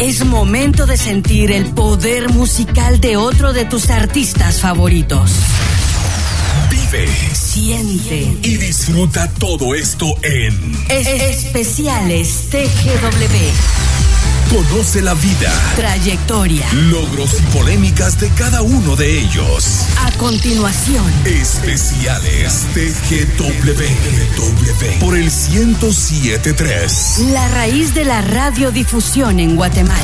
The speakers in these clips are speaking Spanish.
Es momento de sentir el poder musical de otro de tus artistas favoritos. Vive, Siente. y disfruta todo esto en Es- especiales TGW. Conoce la vida, Trayectoria. logros y polémicas de cada uno de ellos. A continuación, Especiales TGW por el 1073. la raíz de la radiodifusión en Guatemala.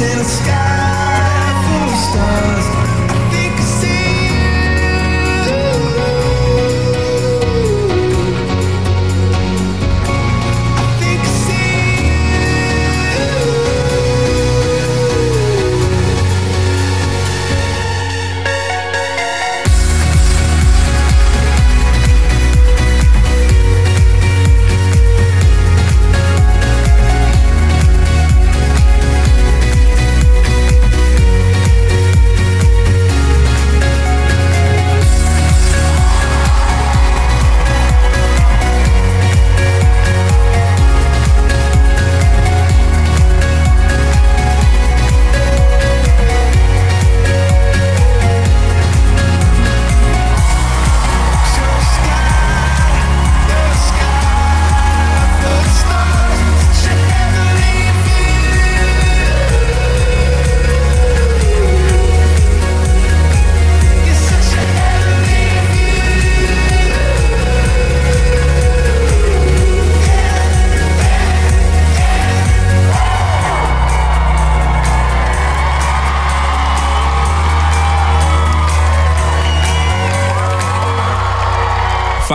In the sky full of stars,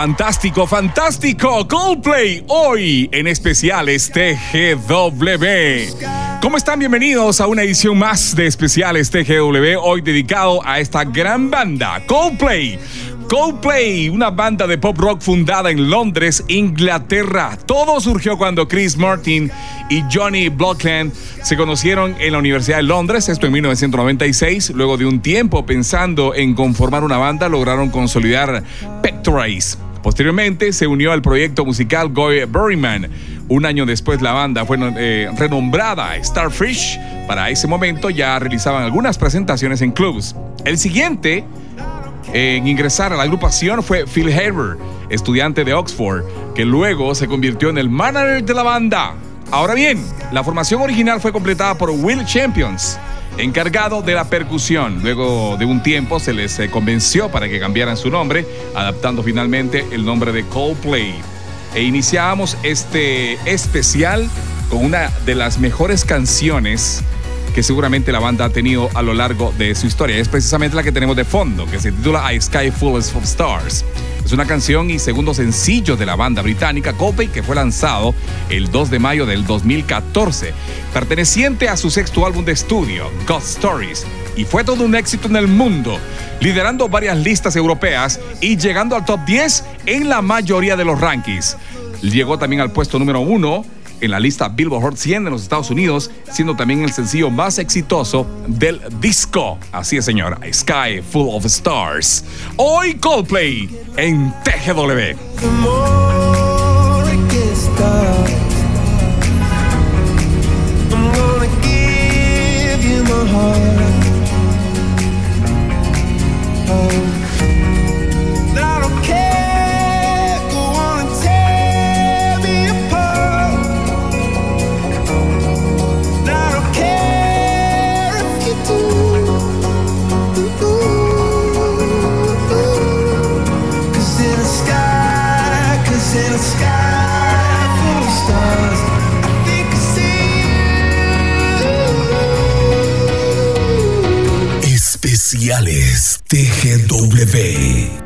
Fantástico, fantástico. Coldplay hoy en especiales TGW. ¿Cómo están? Bienvenidos a una edición más de especiales TGW, hoy dedicado a esta gran banda, Coldplay. Coldplay, una banda de pop rock fundada en Londres, Inglaterra. Todo surgió cuando Chris Martin y Johnny Blockland se conocieron en la Universidad de Londres, esto en 1996. Luego de un tiempo pensando en conformar una banda, lograron consolidar Pectorace. Posteriormente se unió al proyecto musical Goy Berryman, Un año después la banda fue eh, renombrada Starfish. Para ese momento ya realizaban algunas presentaciones en clubs. El siguiente en ingresar a la agrupación fue Phil Haber, estudiante de Oxford, que luego se convirtió en el manager de la banda. Ahora bien, la formación original fue completada por Will Champions, encargado de la percusión. Luego de un tiempo se les eh, convenció para que cambiaran su nombre, adaptando finalmente el nombre de Coldplay. E iniciamos este especial con una de las mejores canciones que seguramente la banda ha tenido a lo largo de su historia. Es precisamente la que tenemos de fondo, que se titula A Sky Full of Stars. Es una canción y segundo sencillo de la banda británica Coldplay que fue lanzado el 2 de mayo del 2014, perteneciente a su sexto álbum de estudio, God Stories, y fue todo un éxito en el mundo, liderando varias listas europeas y llegando al top 10 en la mayoría de los rankings. Llegó también al puesto número uno en la lista Billboard Hot 100 de los Estados Unidos, siendo también el sencillo más exitoso del disco. Así es, señora, Sky Full of Stars. Hoy Coldplay en TGW. Especiales TGW.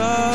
The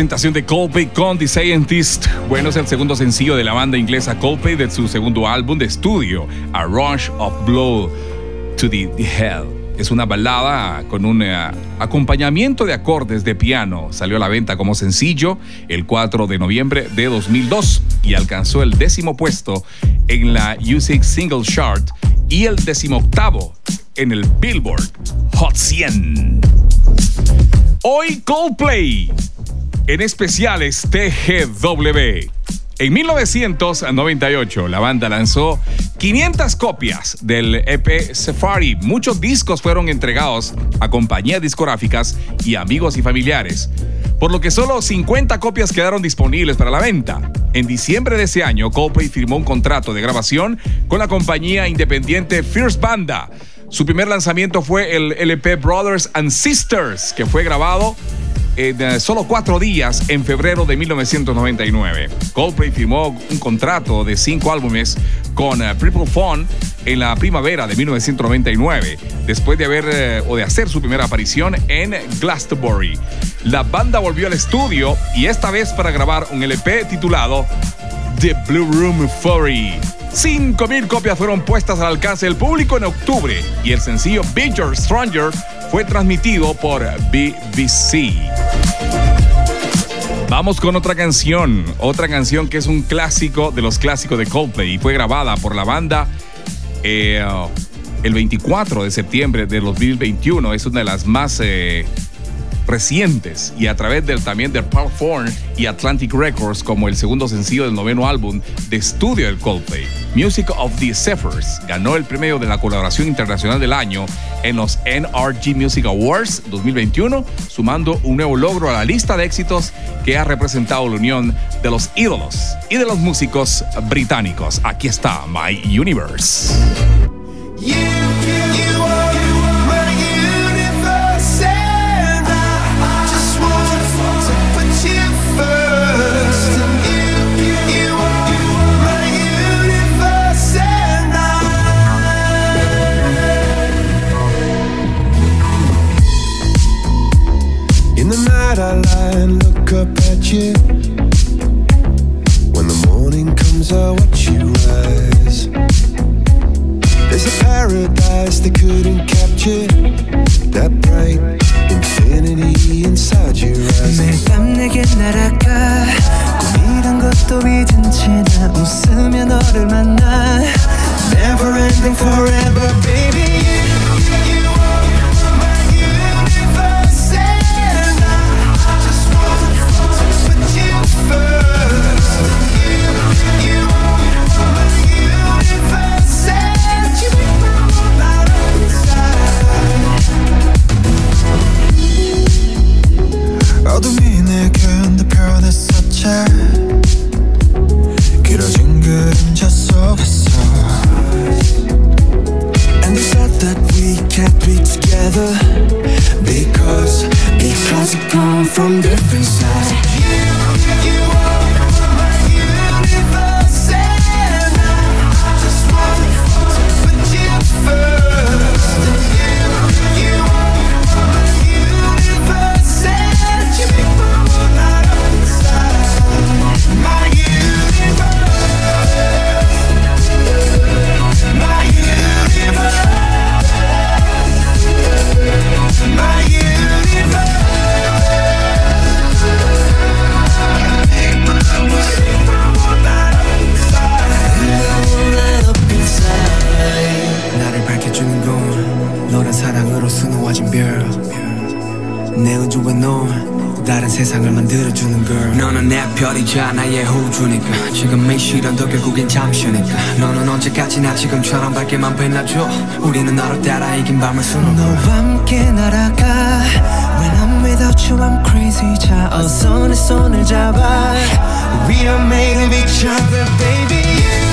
presentación de Coldplay con The Scientist. Bueno, es el segundo sencillo de la banda inglesa Coldplay de su segundo álbum de estudio, A Rush of Blood to the, Hell. Es una balada con un eh, acompañamiento de acordes de piano. Salió a la venta como sencillo el 4 de noviembre de 2002 y alcanzó el décimo puesto en la Music Single Chart y el decimoctavo en el Billboard Hot 100. Hoy Coldplay, en especiales TGW. En 1998, la banda lanzó 500 copias del EP Safari. Muchos discos fueron entregados a compañías discográficas y amigos y familiares, por lo que solo 50 copias quedaron disponibles para la venta. En diciembre de ese año, Coldplay firmó un contrato de grabación con la compañía independiente Fierce Banda. Su primer lanzamiento fue el LP Brothers and Sisters, que fue grabado en eh, solo cuatro días en febrero de 1999. Coldplay firmó un contrato de cinco álbumes con uh, Phone en la primavera de 1999, después de haber eh, o de hacer su primera aparición en Glastonbury. La banda volvió al estudio y esta vez para grabar un LP titulado The Blue Room 40. 5.000 copias fueron puestas al alcance del público en octubre y el sencillo Bigger Stranger fue transmitido por BBC. Vamos con otra canción, otra canción que es un clásico de los clásicos de Coldplay y fue grabada por la banda eh, el 24 de septiembre de 2021. Es una de las más eh, recientes y a través del, también de Thorn y Atlantic Records como el segundo sencillo del noveno álbum de estudio del Coldplay. Music of the Zephyrs ganó el premio de la colaboración internacional del año en los NRG Music Awards 2021, sumando un nuevo logro a la lista de éxitos que ha representado la unión de los ídolos y de los músicos británicos. Aquí está My Universe. I lie and look up at you. When the morning comes, I watch you rise. There's a paradise they couldn't capture. That bright infinity inside your eyes. 매일 밤 내게 날아가. 꿈이란 것도 잊은 채나 웃으며 너를 만나. 세상을 만들어주는 걸 너는 내 별이자 나의 호주니까. 지금 이 시련도 결국엔 잠시니까. 너는 언제까지나 지금처럼 밝게만 빛나줘. 우리는 너를 따라 이긴 밤을 수놓고. 너와 함께 날아가. When I'm without you I'm crazy. 자 어서 내 손을 잡아. We are made of each other baby. You,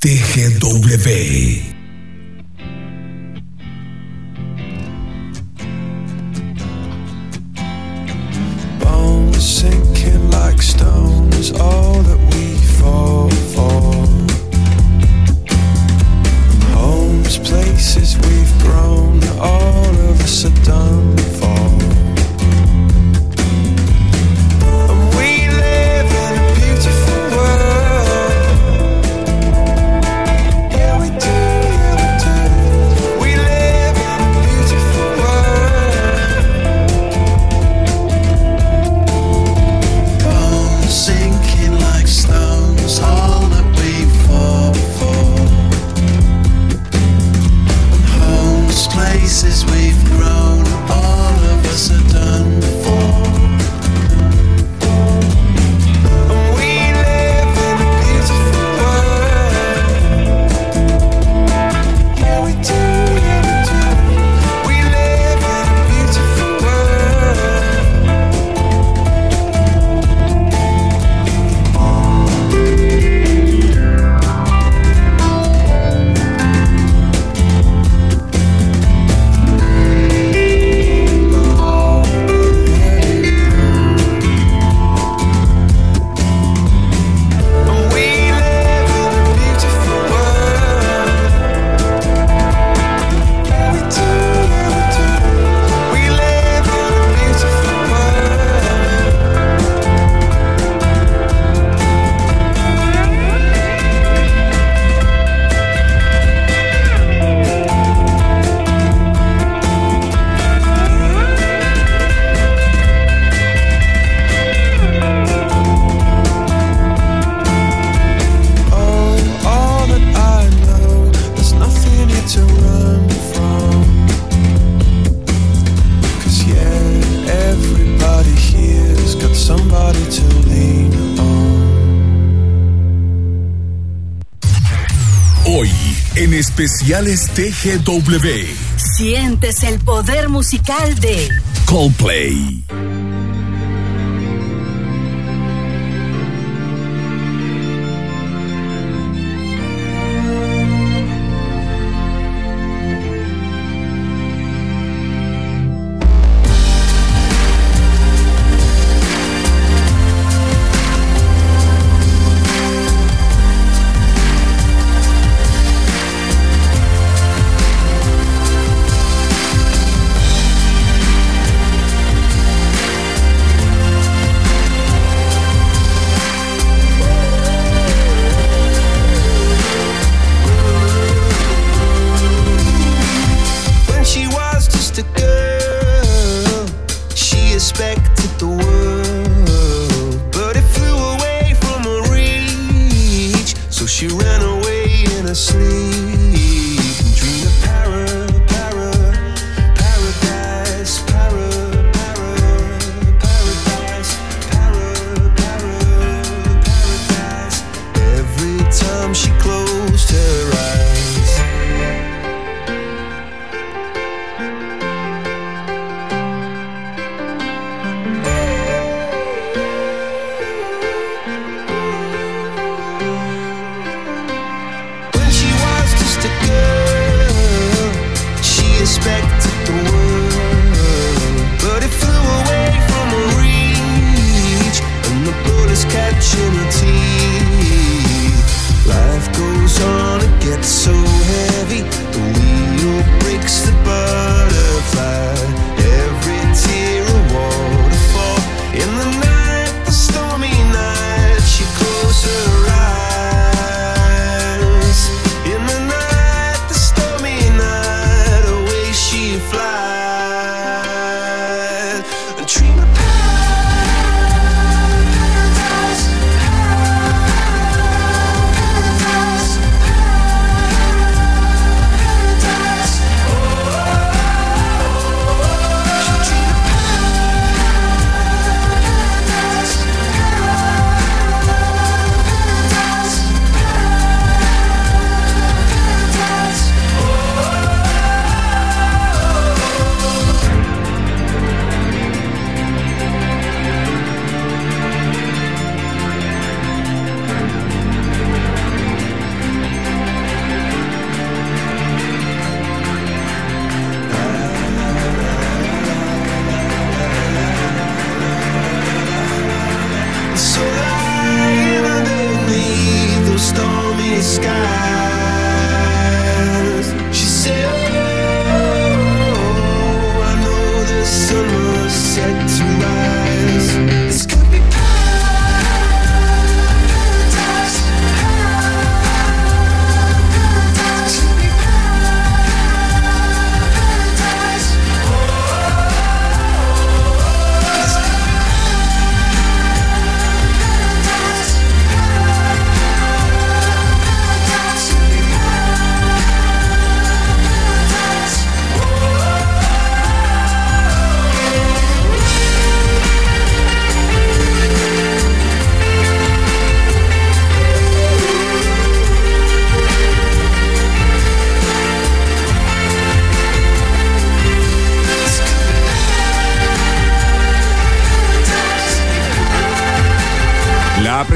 TGW. Especiales TGW. Sientes el poder musical de Coldplay.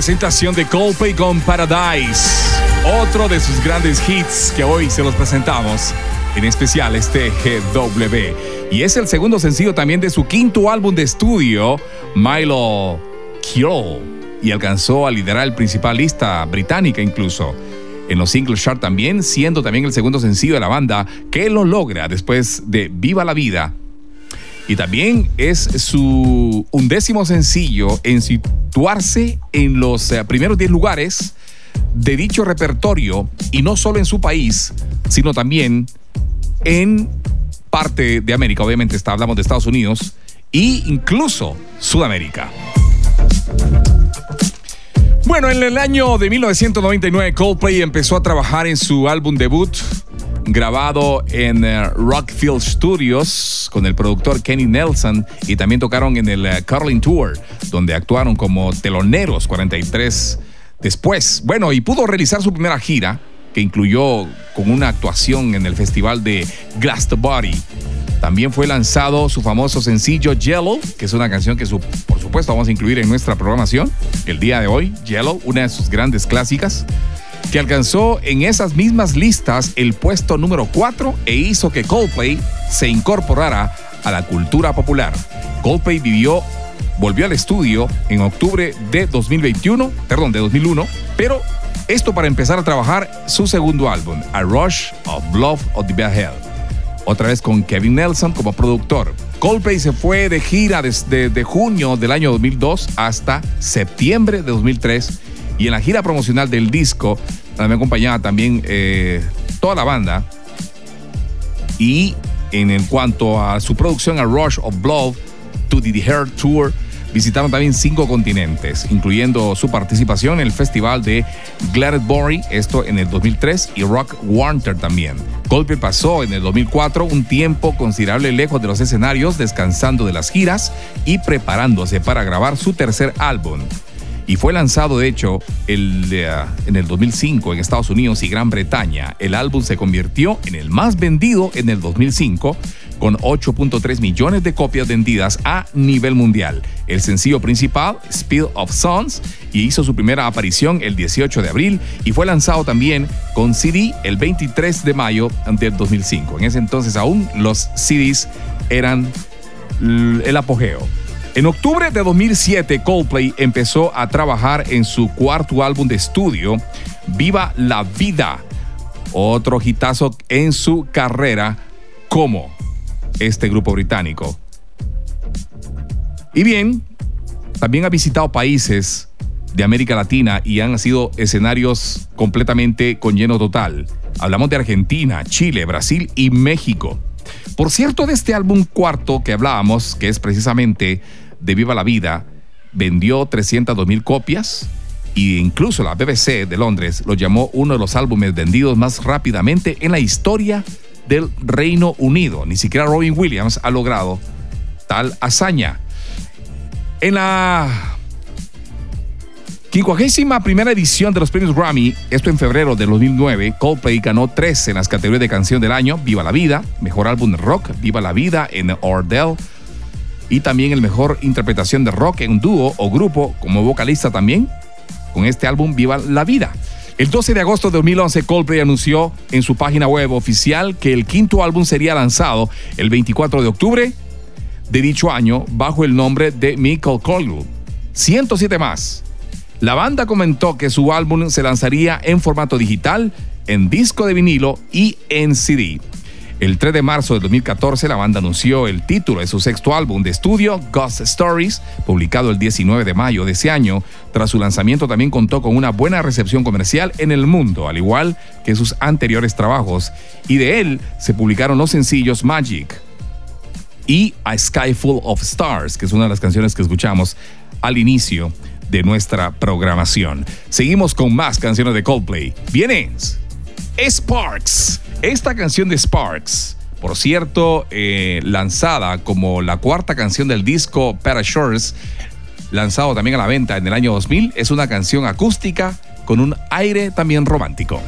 Presentación de Coldplay con Paradise, otro de sus grandes hits que hoy se los presentamos, en especial este GW. Y es el segundo sencillo también de su quinto álbum de estudio, Milo Kill, y alcanzó a liderar el principal lista británica incluso. En los singles chart también, siendo también el segundo sencillo de la banda que lo logra después de Viva la Vida y también es su undécimo sencillo en situarse en los eh, primeros 10 lugares de dicho repertorio y no solo en su país, sino también en parte de América, obviamente está, hablamos de Estados Unidos e incluso Sudamérica. Bueno, en el año de 1999 Coldplay empezó a trabajar en su álbum debut grabado en eh, Rockfield Studios con el productor Kenny Nelson y también tocaron en el uh, Carlin Tour, donde actuaron como teloneros 43 después. Bueno, y pudo realizar su primera gira, que incluyó con una actuación en el festival de Glastonbury. También fue lanzado su famoso sencillo Yellow, que es una canción que por supuesto vamos a incluir en nuestra programación el día de hoy. Yellow, una de sus grandes clásicas que alcanzó en esas mismas listas el puesto número 4 e hizo que Coldplay se incorporara a la cultura popular. Coldplay vivió, volvió al estudio en octubre de 2021, perdón, de 2001, pero esto para empezar a trabajar su segundo álbum, A Rush of Love of the Bad Hell. Otra vez con Kevin Nelson como productor. Coldplay se fue de gira desde de junio del año 2002 hasta septiembre de 2003 y en la gira promocional del disco me acompañaba también eh, toda la banda. Y en, cuanto a su producción a Rush of Blood to the Hair Tour, visitaron también cinco continentes, incluyendo su participación en el festival de Glastonbury, esto en el 2003, y Rock Warner también. Coldplay pasó en el 2004 un tiempo considerable lejos de los escenarios, descansando de las giras y preparándose para grabar su tercer álbum y fue lanzado de hecho el, en el 2005 en Estados Unidos y Gran Bretaña. El álbum se convirtió en el más vendido en el 2005 con 8.3 millones de copias vendidas a nivel mundial. El sencillo principal, Speed of Sons, y hizo su primera aparición el 18 de abril y fue lanzado también con CD el 23 de mayo del 2005. En ese entonces aún los CDs eran el apogeo. En octubre de 2007, Coldplay empezó a trabajar en su cuarto álbum de estudio, Viva la Vida, otro hitazo en su carrera como este grupo británico. Y bien, también ha visitado países de América Latina y han sido escenarios completamente con lleno total. Hablamos de Argentina, Chile, Brasil y México. Por cierto, de este álbum cuarto que hablábamos, que es precisamente de Viva la Vida vendió 302 mil copias e incluso la BBC de Londres lo llamó uno de los álbumes vendidos más rápidamente en la historia del Reino Unido. Ni siquiera Robin Williams ha logrado tal hazaña. En la 51 primera edición de los premios Grammy, esto en febrero de 2009, Coldplay ganó tres en las categorías de canción del año, Viva la Vida, Mejor Álbum Rock, Viva la Vida en Ordell, y también el mejor interpretación de rock en dúo o grupo como vocalista también con este álbum Viva la Vida. El 12 de agosto de 2011, Coldplay anunció en su página web oficial que el quinto álbum sería lanzado el 24 de octubre de dicho año bajo el nombre de Michael Colville. 107 más. La banda comentó que su álbum se lanzaría en formato digital, en disco de vinilo y en CD. El 3 de marzo de 2014, la banda anunció el título de su sexto álbum de estudio, Ghost Stories, publicado el 19 de mayo de ese año. Tras su lanzamiento también contó con una buena recepción comercial en el mundo, al igual que sus anteriores trabajos, y de él se publicaron los sencillos Magic y A Sky Full of Stars, que es una de las canciones que escuchamos al inicio de nuestra programación. Seguimos con más canciones de Coldplay. Viene Sparks. Esta canción de Sparks, por cierto, eh, lanzada como la cuarta canción del disco Parashores, lanzado también a la venta en el año 2000, es una canción acústica con un aire también romántico.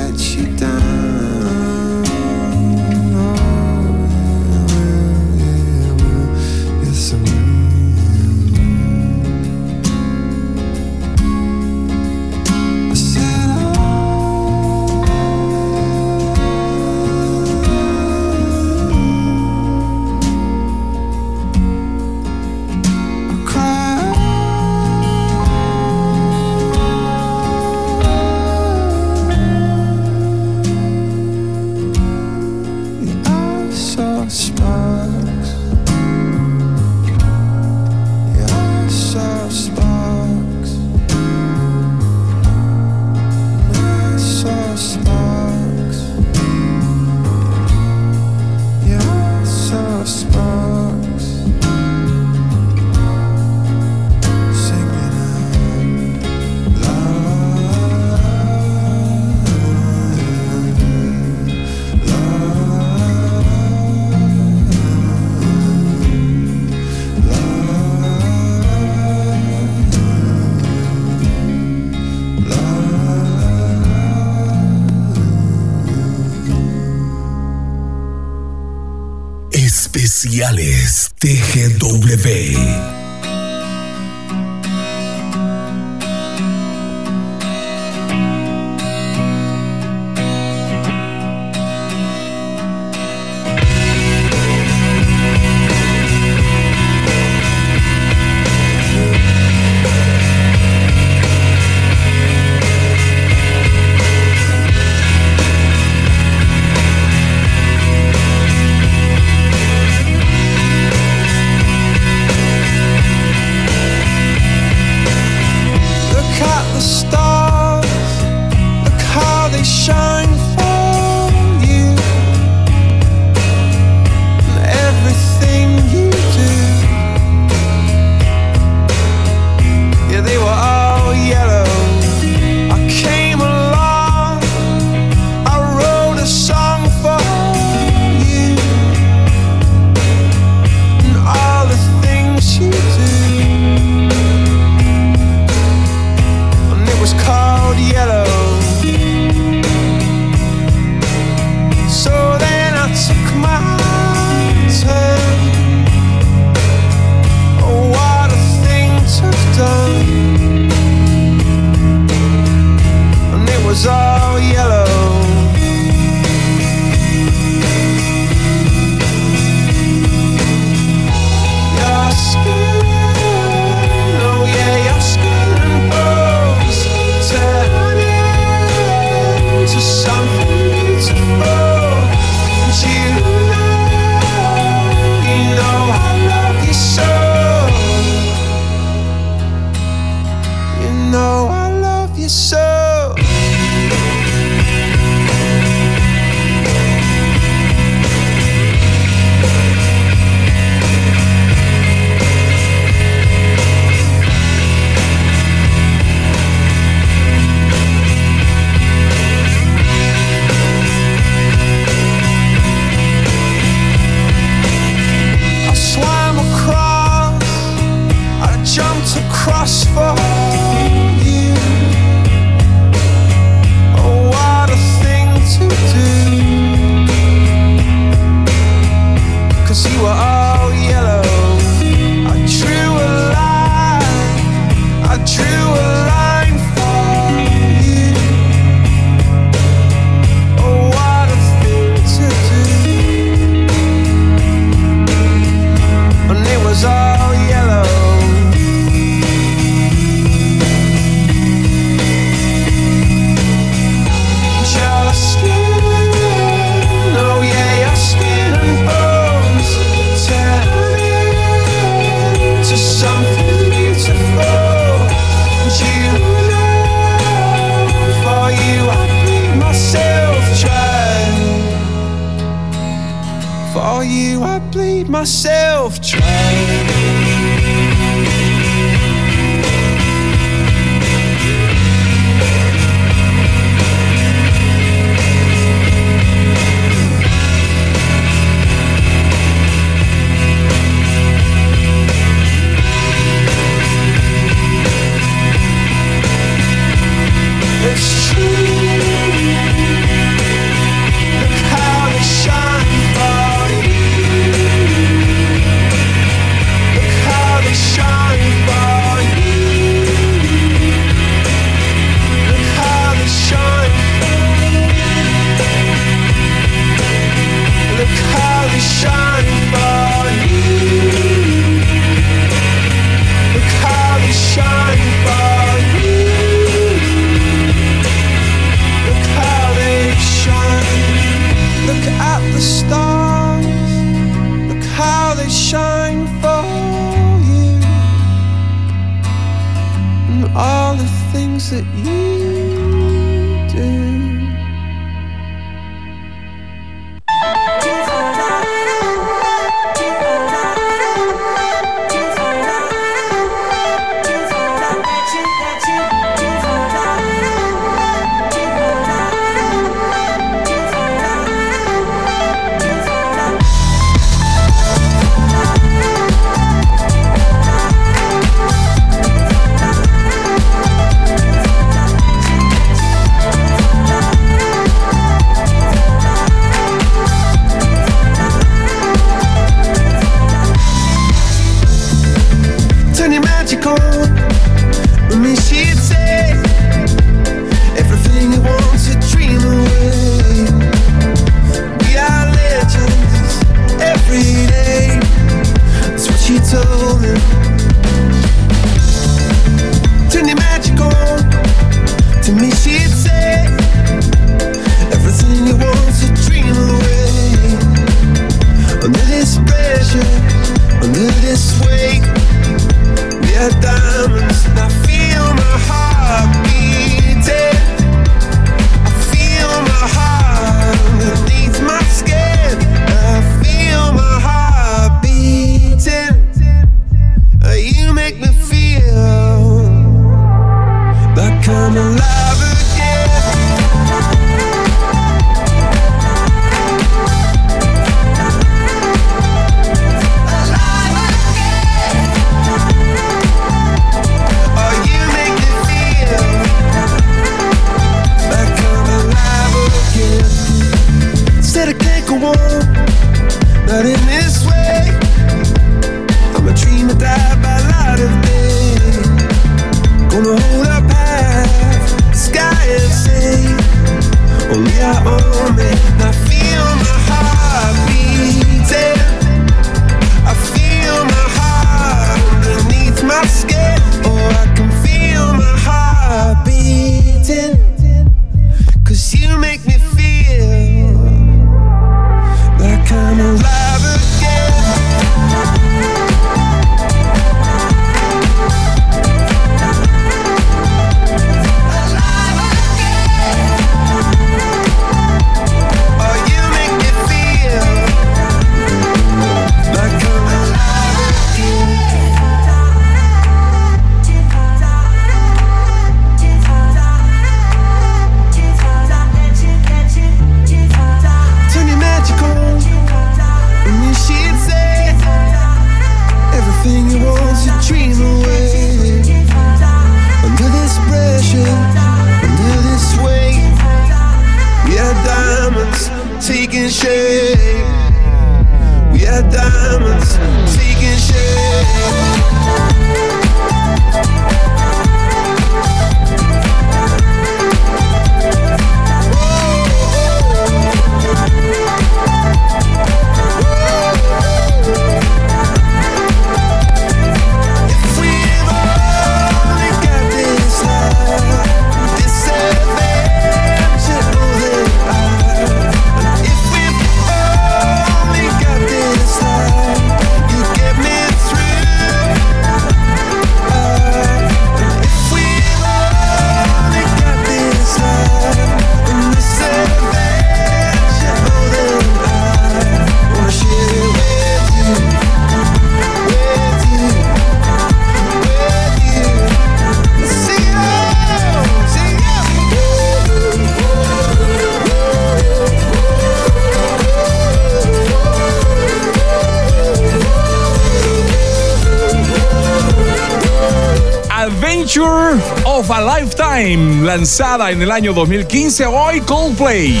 Of a Lifetime, lanzada en el año 2015, hoy Coldplay.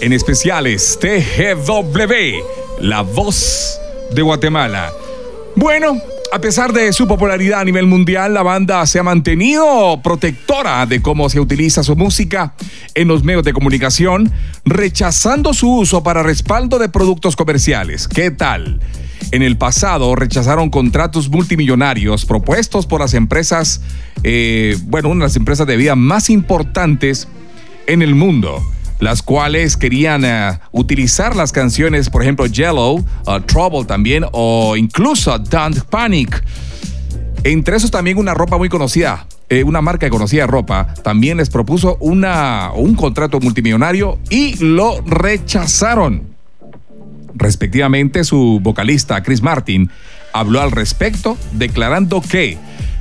En especiales TGW, la voz de Guatemala. Bueno, a pesar de su popularidad a nivel mundial, la banda se ha mantenido protectora de cómo se utiliza su música en los medios de comunicación, rechazando su uso para respaldo de productos comerciales. ¿Qué tal? En el pasado rechazaron contratos multimillonarios propuestos por las empresas, eh, bueno, una de las empresas de vida más importantes en el mundo las cuales querían eh, utilizar las canciones, por ejemplo, Yellow, uh, Trouble también, o incluso Don't Panic. Entre esos también una ropa muy conocida, eh, una marca conocida de ropa, también les propuso una, un contrato multimillonario y lo rechazaron. Respectivamente, su vocalista Chris Martin habló al respecto, declarando que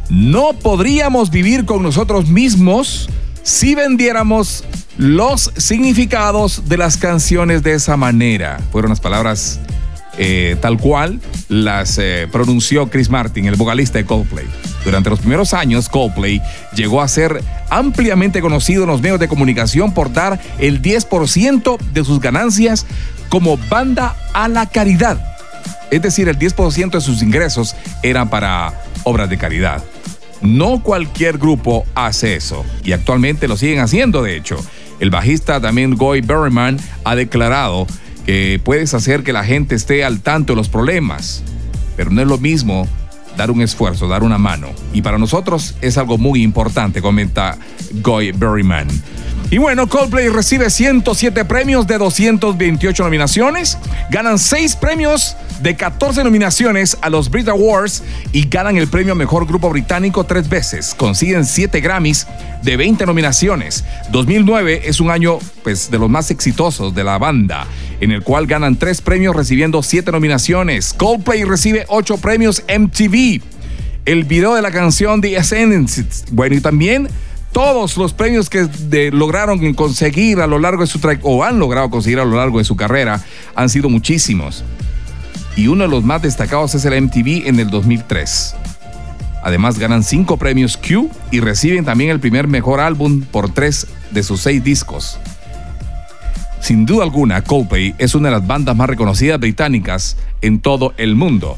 no podríamos vivir con nosotros mismos si vendiéramos los significados de las canciones de esa manera. Fueron las palabras eh, tal cual las eh, pronunció Chris Martin, el vocalista de Coldplay. Durante los primeros años, Coldplay llegó a ser ampliamente conocido en los medios de comunicación por dar el 10% de sus ganancias como banda a la caridad. Es decir, el 10% de sus ingresos eran para obras de caridad. No cualquier grupo hace eso y actualmente lo siguen haciendo, de hecho. El bajista también Goy Berryman ha declarado que puedes hacer que la gente esté al tanto de los problemas, pero no es lo mismo dar un esfuerzo, dar una mano. Y para nosotros es algo muy importante, comenta Goy Berryman. Y bueno, Coldplay recibe 107 premios de 228 nominaciones, ganan 6 premios de 14 nominaciones a los Brit Awards y ganan el premio Mejor Grupo Británico tres veces. Consiguen 7 Grammys de 20 nominaciones. 2009 es un año pues, de los más exitosos de la banda, en el cual ganan 3 premios recibiendo 7 nominaciones. Coldplay recibe 8 premios MTV. El video de la canción The Ascendance. Bueno, y también todos los premios que lograron conseguir a lo largo de su o han logrado conseguir a lo largo de su carrera han sido muchísimos. Y uno de los más destacados es el MTV en el 2003. Además ganan cinco premios Q y reciben también el primer mejor álbum por tres de sus seis discos. Sin duda alguna, Coldplay es una de las bandas más reconocidas británicas en todo el mundo.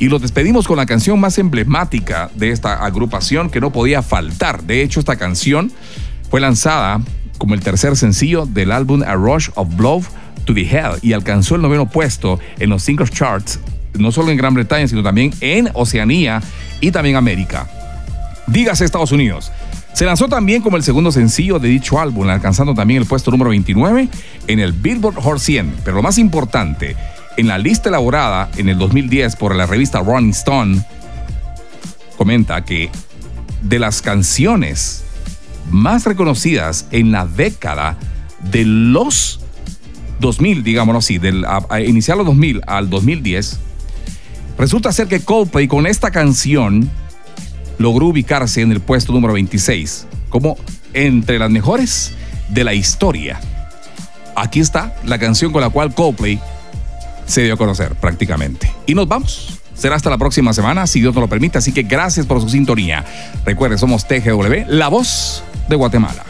Y los despedimos con la canción más emblemática de esta agrupación que no podía faltar. De hecho, esta canción fue lanzada como el tercer sencillo del álbum A Rush of Blood to the Hell y alcanzó el noveno puesto en los singles charts, no solo en Gran Bretaña, sino también en Oceanía y también América. Dígase Estados Unidos. Se lanzó también como el segundo sencillo de dicho álbum, alcanzando también el puesto número 29 en el Billboard Hot 100. Pero lo más importante, en la lista elaborada en el 2010 por la revista Rolling Stone, comenta que de las canciones más reconocidas en la década de los 2000, digámoslo así, del a, iniciar los 2000 al 2010, resulta ser que Coldplay con esta canción logró ubicarse en el puesto número 26, como entre las mejores de la historia. Aquí está la canción con la cual Coldplay se dio a conocer prácticamente. Y nos vamos. Será hasta la próxima semana, si Dios nos lo permite. Así que gracias por su sintonía. Recuerde, somos TGW, la voz de Guatemala.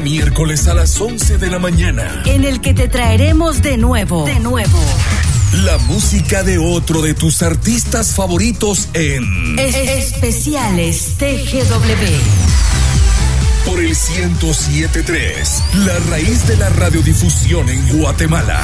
Miércoles a las 11 de la mañana. En el que te traeremos de nuevo, de nuevo. La música de otro de tus artistas favoritos en Especiales TGW. Por el 1073, la raíz de la radiodifusión en Guatemala.